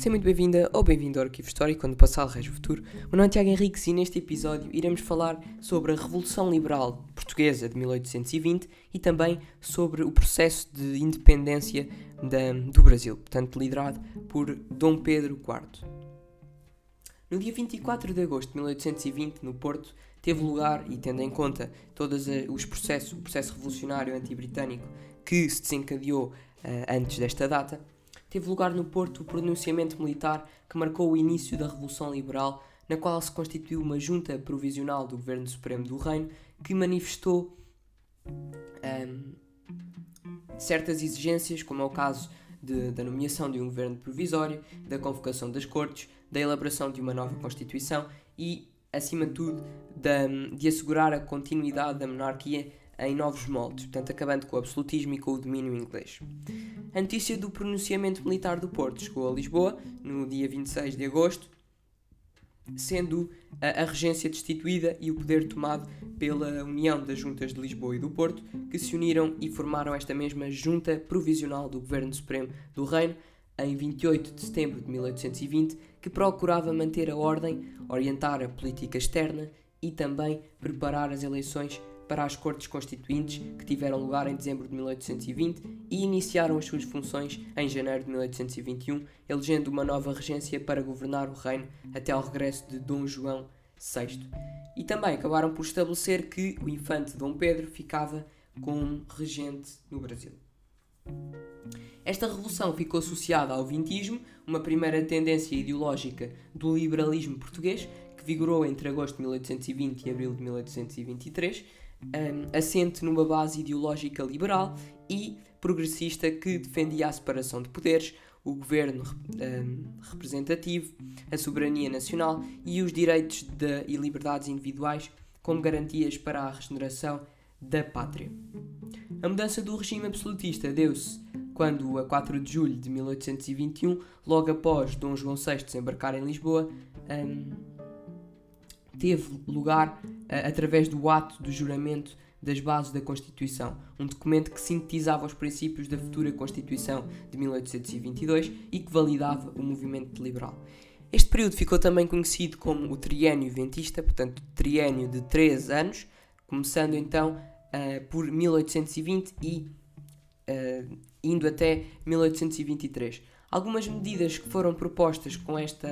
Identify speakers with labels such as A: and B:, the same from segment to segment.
A: Seja muito bem-vinda ou bem-vindo ao Arquivo Histórico, quando o passado rege o futuro. Meu nome é Tiago Henriques e neste episódio iremos falar sobre a Revolução Liberal Portuguesa de 1820 e também sobre o processo de independência da, do Brasil, portanto liderado por Dom Pedro IV. No dia 24 de agosto de 1820, no Porto, teve lugar, e tendo em conta todos os processos, o processo revolucionário anti-britânico que se desencadeou uh, antes desta data, teve lugar no Porto o pronunciamento militar que marcou o início da Revolução Liberal, na qual se constituiu uma junta provisional do Governo Supremo do Reino que manifestou um, certas exigências, como é o caso de, da nomeação de um governo provisório, da convocação das cortes, da elaboração de uma nova Constituição e, acima de tudo, da, de assegurar a continuidade da monarquia em novos moldes, portanto, acabando com o absolutismo e com o domínio inglês. A notícia do pronunciamento militar do Porto chegou a Lisboa no dia 26 de agosto, sendo a, a regência destituída e o poder tomado pela união das juntas de Lisboa e do Porto, que se uniram e formaram esta mesma junta provisional do Governo Supremo do Reino em 28 de setembro de 1820, que procurava manter a ordem, orientar a política externa e também preparar as eleições para as Cortes Constituintes, que tiveram lugar em dezembro de 1820 e iniciaram as suas funções em janeiro de 1821, elegendo uma nova regência para governar o reino até ao regresso de Dom João VI. E também acabaram por estabelecer que o infante Dom Pedro ficava como regente no Brasil. Esta revolução ficou associada ao vintismo, uma primeira tendência ideológica do liberalismo português, que vigorou entre agosto de 1820 e abril de 1823, um, assente numa base ideológica liberal e progressista que defendia a separação de poderes, o governo um, representativo, a soberania nacional e os direitos de, e liberdades individuais como garantias para a regeneração da pátria. A mudança do regime absolutista deu-se quando, a 4 de julho de 1821, logo após Dom João VI desembarcar em Lisboa, um, teve lugar através do ato do juramento das bases da Constituição, um documento que sintetizava os princípios da futura Constituição de 1822 e que validava o movimento liberal. Este período ficou também conhecido como o Triênio Ventista, portanto, triênio de 3 anos, começando então uh, por 1820 e uh, indo até 1823. Algumas medidas que foram propostas com esta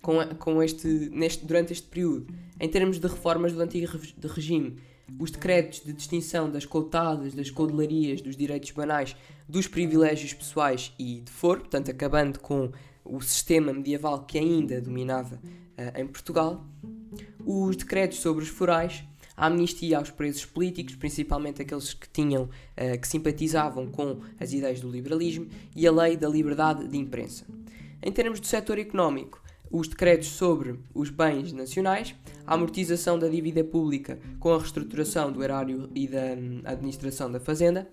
A: com, com este, neste, durante este período, em termos de reformas do antigo regime, os decretos de distinção das coutadas, das caudelarias, dos direitos banais, dos privilégios pessoais e de foro, portanto, acabando com o sistema medieval que ainda dominava uh, em Portugal, os decretos sobre os forais, a amnistia aos presos políticos, principalmente aqueles que tinham, uh, que simpatizavam com as ideias do liberalismo, e a lei da liberdade de imprensa. Em termos do setor económico, os decretos sobre os bens nacionais, a amortização da dívida pública com a reestruturação do erário e da hum, administração da fazenda,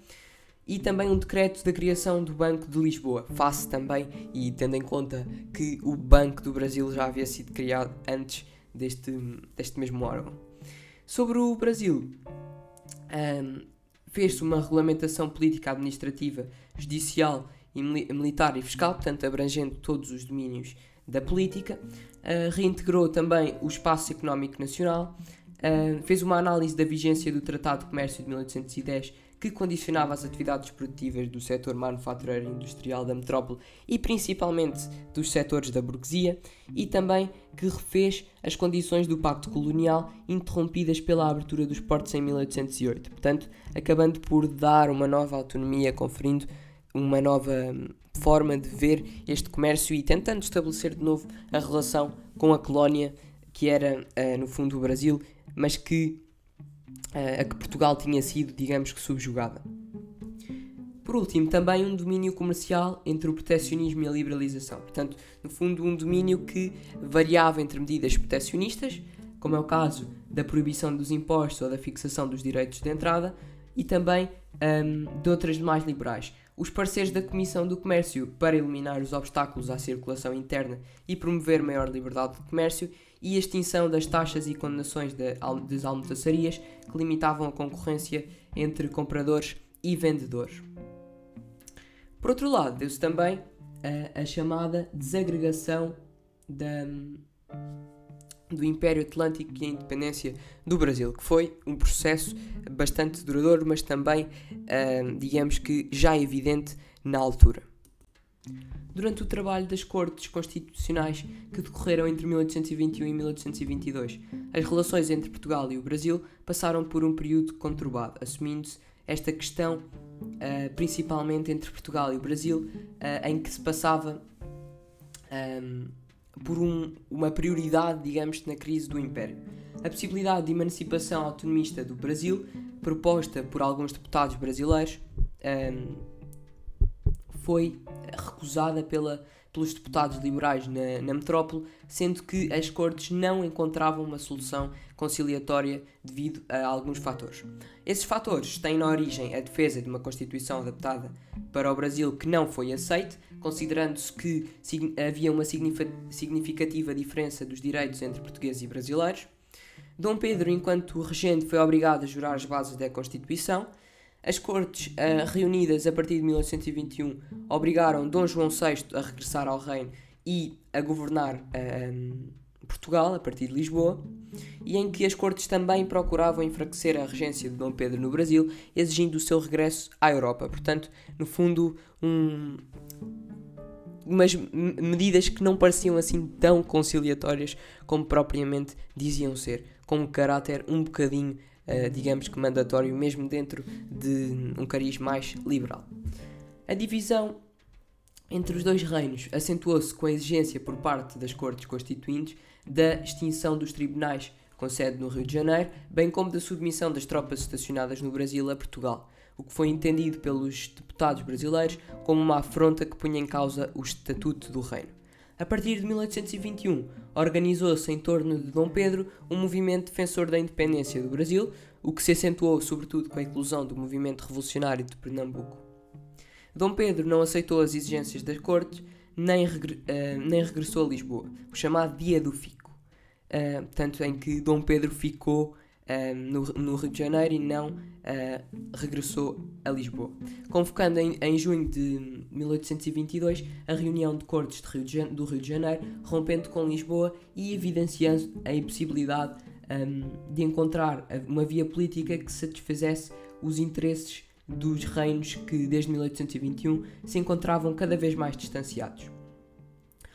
A: e também um decreto da criação do Banco de Lisboa, face também, e tendo em conta que o Banco do Brasil já havia sido criado antes deste, deste mesmo órgão. Sobre o Brasil, um, fez-se uma regulamentação política, administrativa, judicial, e militar e fiscal, portanto abrangendo todos os domínios da política, uh, reintegrou também o espaço económico nacional, uh, fez uma análise da vigência do Tratado de Comércio de 1810 que condicionava as atividades produtivas do setor manufatureiro e industrial da metrópole e principalmente dos setores da burguesia, e também que refez as condições do Pacto Colonial interrompidas pela abertura dos portos em 1808, portanto, acabando por dar uma nova autonomia, conferindo uma nova forma de ver este comércio e tentando estabelecer de novo a relação com a colónia que era, uh, no fundo, o Brasil, mas que uh, a que Portugal tinha sido, digamos que, subjugada. Por último, também um domínio comercial entre o proteccionismo e a liberalização. Portanto, no fundo, um domínio que variava entre medidas proteccionistas, como é o caso da proibição dos impostos ou da fixação dos direitos de entrada, e também um, de outras mais liberais, os parceiros da Comissão do Comércio para eliminar os obstáculos à circulação interna e promover maior liberdade de comércio e a extinção das taxas e condenações das almoçarias que limitavam a concorrência entre compradores e vendedores. Por outro lado, deu-se também a, a chamada desagregação da, do Império Atlântico e a independência do Brasil, que foi um processo bastante duradouro, mas também, uh, digamos que, já evidente na altura. Durante o trabalho das Cortes Constitucionais que decorreram entre 1821 e 1822, as relações entre Portugal e o Brasil passaram por um período conturbado, assumindo-se esta questão uh, principalmente entre Portugal e o Brasil, uh, em que se passava um, por um, uma prioridade, digamos, na crise do Império. A possibilidade de emancipação autonomista do Brasil, proposta por alguns deputados brasileiros, um, foi recusada pela, pelos deputados liberais na, na metrópole, sendo que as cortes não encontravam uma solução conciliatória devido a alguns fatores. Esses fatores têm na origem a defesa de uma Constituição adaptada para o Brasil que não foi aceite, considerando-se que havia uma significativa diferença dos direitos entre portugueses e brasileiros. Dom Pedro, enquanto regente, foi obrigado a jurar as bases da Constituição. As cortes uh, reunidas a partir de 1821 obrigaram Dom João VI a regressar ao reino e a governar uh, Portugal a partir de Lisboa, e em que as cortes também procuravam enfraquecer a regência de Dom Pedro no Brasil, exigindo o seu regresso à Europa. Portanto, no fundo, um, umas medidas que não pareciam assim tão conciliatórias como propriamente diziam ser, com um caráter um bocadinho uh, digamos que mandatório, mesmo dentro de um cariz mais liberal. A divisão entre os dois reinos acentuou-se com a exigência por parte das Cortes Constituintes da extinção dos tribunais com sede no Rio de Janeiro, bem como da submissão das tropas estacionadas no Brasil a Portugal, o que foi entendido pelos deputados brasileiros como uma afronta que punha em causa o estatuto do reino. A partir de 1821, organizou-se em torno de Dom Pedro um movimento defensor da independência do Brasil, o que se acentuou sobretudo com a inclusão do movimento revolucionário de Pernambuco. Dom Pedro não aceitou as exigências das cortes, nem, regre uh, nem regressou a Lisboa, o chamado Dia do Fico, uh, tanto em que Dom Pedro ficou no, no, Rio de Janeiro e não uh, regressou a Lisboa. Convocando em, em, junho de 1822 a reunião de cortes de Rio de, do Rio de Janeiro, rompendo com Lisboa e evidenciando a impossibilidade um, de encontrar uma via política que satisfizesse os interesses dos reinos que, desde 1821, se encontravam cada vez mais distanciados.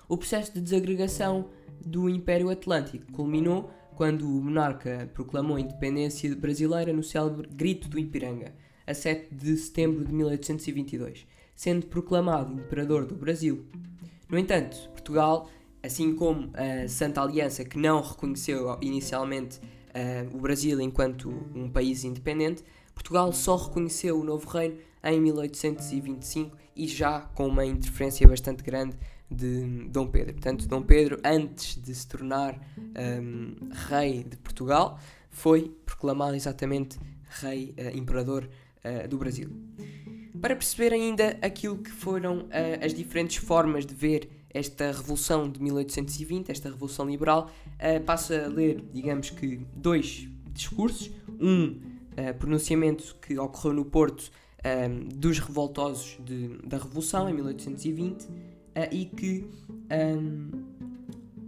A: O processo de desagregação do Império Atlântico culminou quando o monarca proclamou a independência brasileira no célebre Grito do Ipiranga, a 7 de setembro de 1822, sendo proclamado imperador do Brasil. No entanto, Portugal, assim como a Santa Aliança, que não reconheceu inicialmente uh, o Brasil enquanto um país independente, Portugal só reconheceu o novo reino em 1825 e já com uma interferência bastante grande de Dom Pedro. Portanto, Dom Pedro, antes de se tornar um, rei de Portugal, foi proclamado exatamente rei, uh, imperador uh, do Brasil. Para perceber ainda aquilo que foram uh, as diferentes formas de ver esta revolução de 1820, esta revolução liberal, uh, passo a ler, digamos que, dois discursos. Um pronunciamento que ocorreu no Porto dos revoltosos de, da Revolução, em 1820, uh, e que um,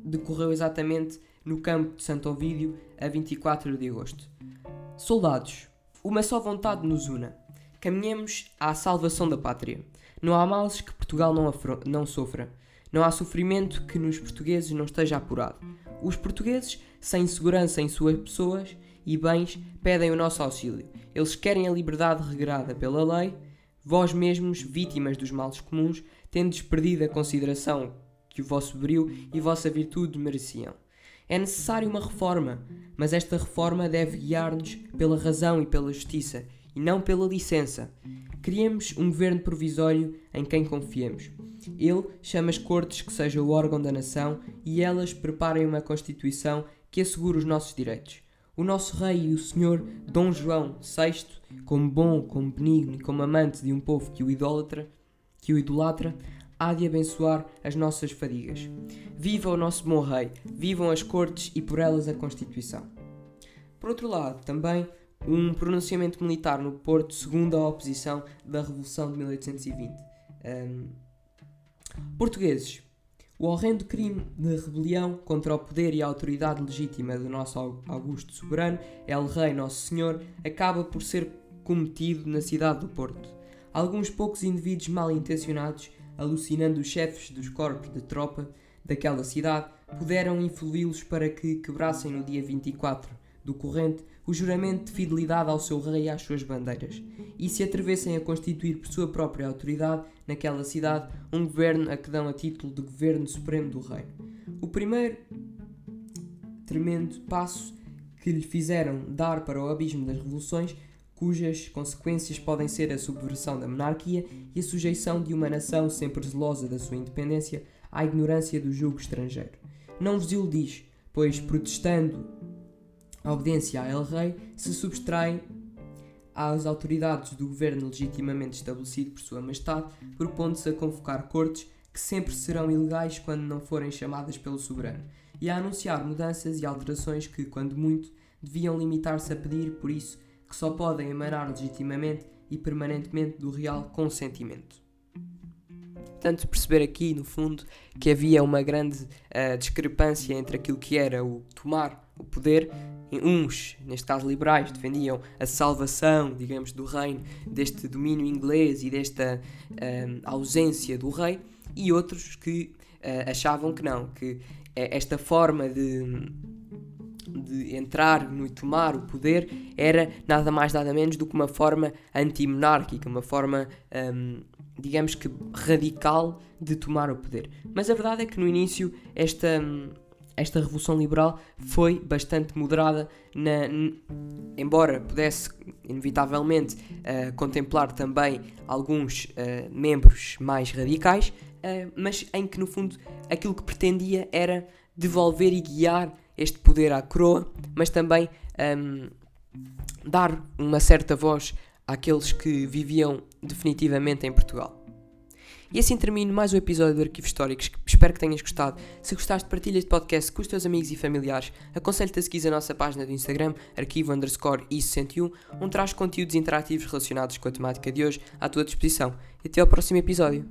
A: decorreu exatamente no campo de Santo Ovídio a 24 de agosto. Soldados, uma só vontade nos una. Caminhemos à salvação da pátria. Não há males que Portugal não, não sofra. Não há sofrimento que nos portugueses não esteja apurado. Os portugueses, sem segurança em suas pessoas e bens, pedem o nosso auxílio. Eles querem a liberdade regrada pela lei. Vós mesmos, vítimas dos males comuns, tendes perdido a consideração que o vosso brilho e vossa virtude mereciam. É necessária uma reforma, mas esta reforma deve guiar-nos pela razão e pela justiça, e não pela licença. Criemos um governo provisório em quem confiemos. Ele chama as cortes que seja o órgão da nação e elas preparem uma Constituição que assegure os nossos direitos. O nosso rei e o senhor Dom João VI, como bom, como benigno e como amante de um povo que o idólatra, que o idolatra, há de abençoar as nossas fadigas. Viva o nosso bom rei, vivam as cortes e por elas a Constituição. Por outro lado, também um pronunciamento militar no Porto segundo a oposição da Revolução de 1820. Um, Portugueses. O horrendo crime de rebelião contra o poder e a autoridade legítima do nosso Augusto Soberano, El Rei Nosso Senhor, acaba por ser cometido na cidade do Porto. Alguns poucos indivíduos mal intencionados, alucinando os chefes dos corpos de tropa daquela cidade, puderam influí-los para que quebrassem no dia 24 do corrente o juramento de fidelidade ao seu rei e às suas bandeiras, e se atrevessem a constituir por sua própria autoridade naquela cidade um governo a que dão a título de governo supremo do reino. O primeiro tremendo passo que lhe fizeram dar para o abismo das revoluções, cujas consequências podem ser a subversão da monarquia e a sujeição de uma nação sempre zelosa da sua independência à ignorância do jugo estrangeiro. Não vos iludis, pois protestando a obediência a El Rei se subtrai às autoridades do governo legitimamente estabelecido por Sua Majestade, propondo-se a convocar cortes que sempre serão ilegais quando não forem chamadas pelo soberano, e a anunciar mudanças e alterações que, quando muito, deviam limitar-se a pedir, por isso, que só podem emanar legitimamente e permanentemente do real consentimento. Portanto, perceber aqui, no fundo, que havia uma grande uh, discrepância entre aquilo que era o tomar o poder uns, neste caso liberais, defendiam a salvação, digamos, do reino, deste domínio inglês e desta um, ausência do rei, e outros que uh, achavam que não, que esta forma de, de entrar no tomar o poder era nada mais nada menos do que uma forma antimonárquica, uma forma, um, digamos que radical de tomar o poder. Mas a verdade é que no início esta esta revolução liberal foi bastante moderada, na, embora pudesse inevitavelmente uh, contemplar também alguns uh, membros mais radicais, uh, mas em que no fundo aquilo que pretendia era devolver e guiar este poder à coroa, mas também um, dar uma certa voz àqueles que viviam definitivamente em Portugal. E assim termino mais um episódio do Arquivo Históricos. Espero que tenhas gostado. Se gostaste, partilha este podcast com os teus amigos e familiares. Aconselho-te a seguir a nossa página do Instagram, arquivo underscore i61, onde traz conteúdos interativos relacionados com a temática de hoje à tua disposição. E até ao próximo episódio.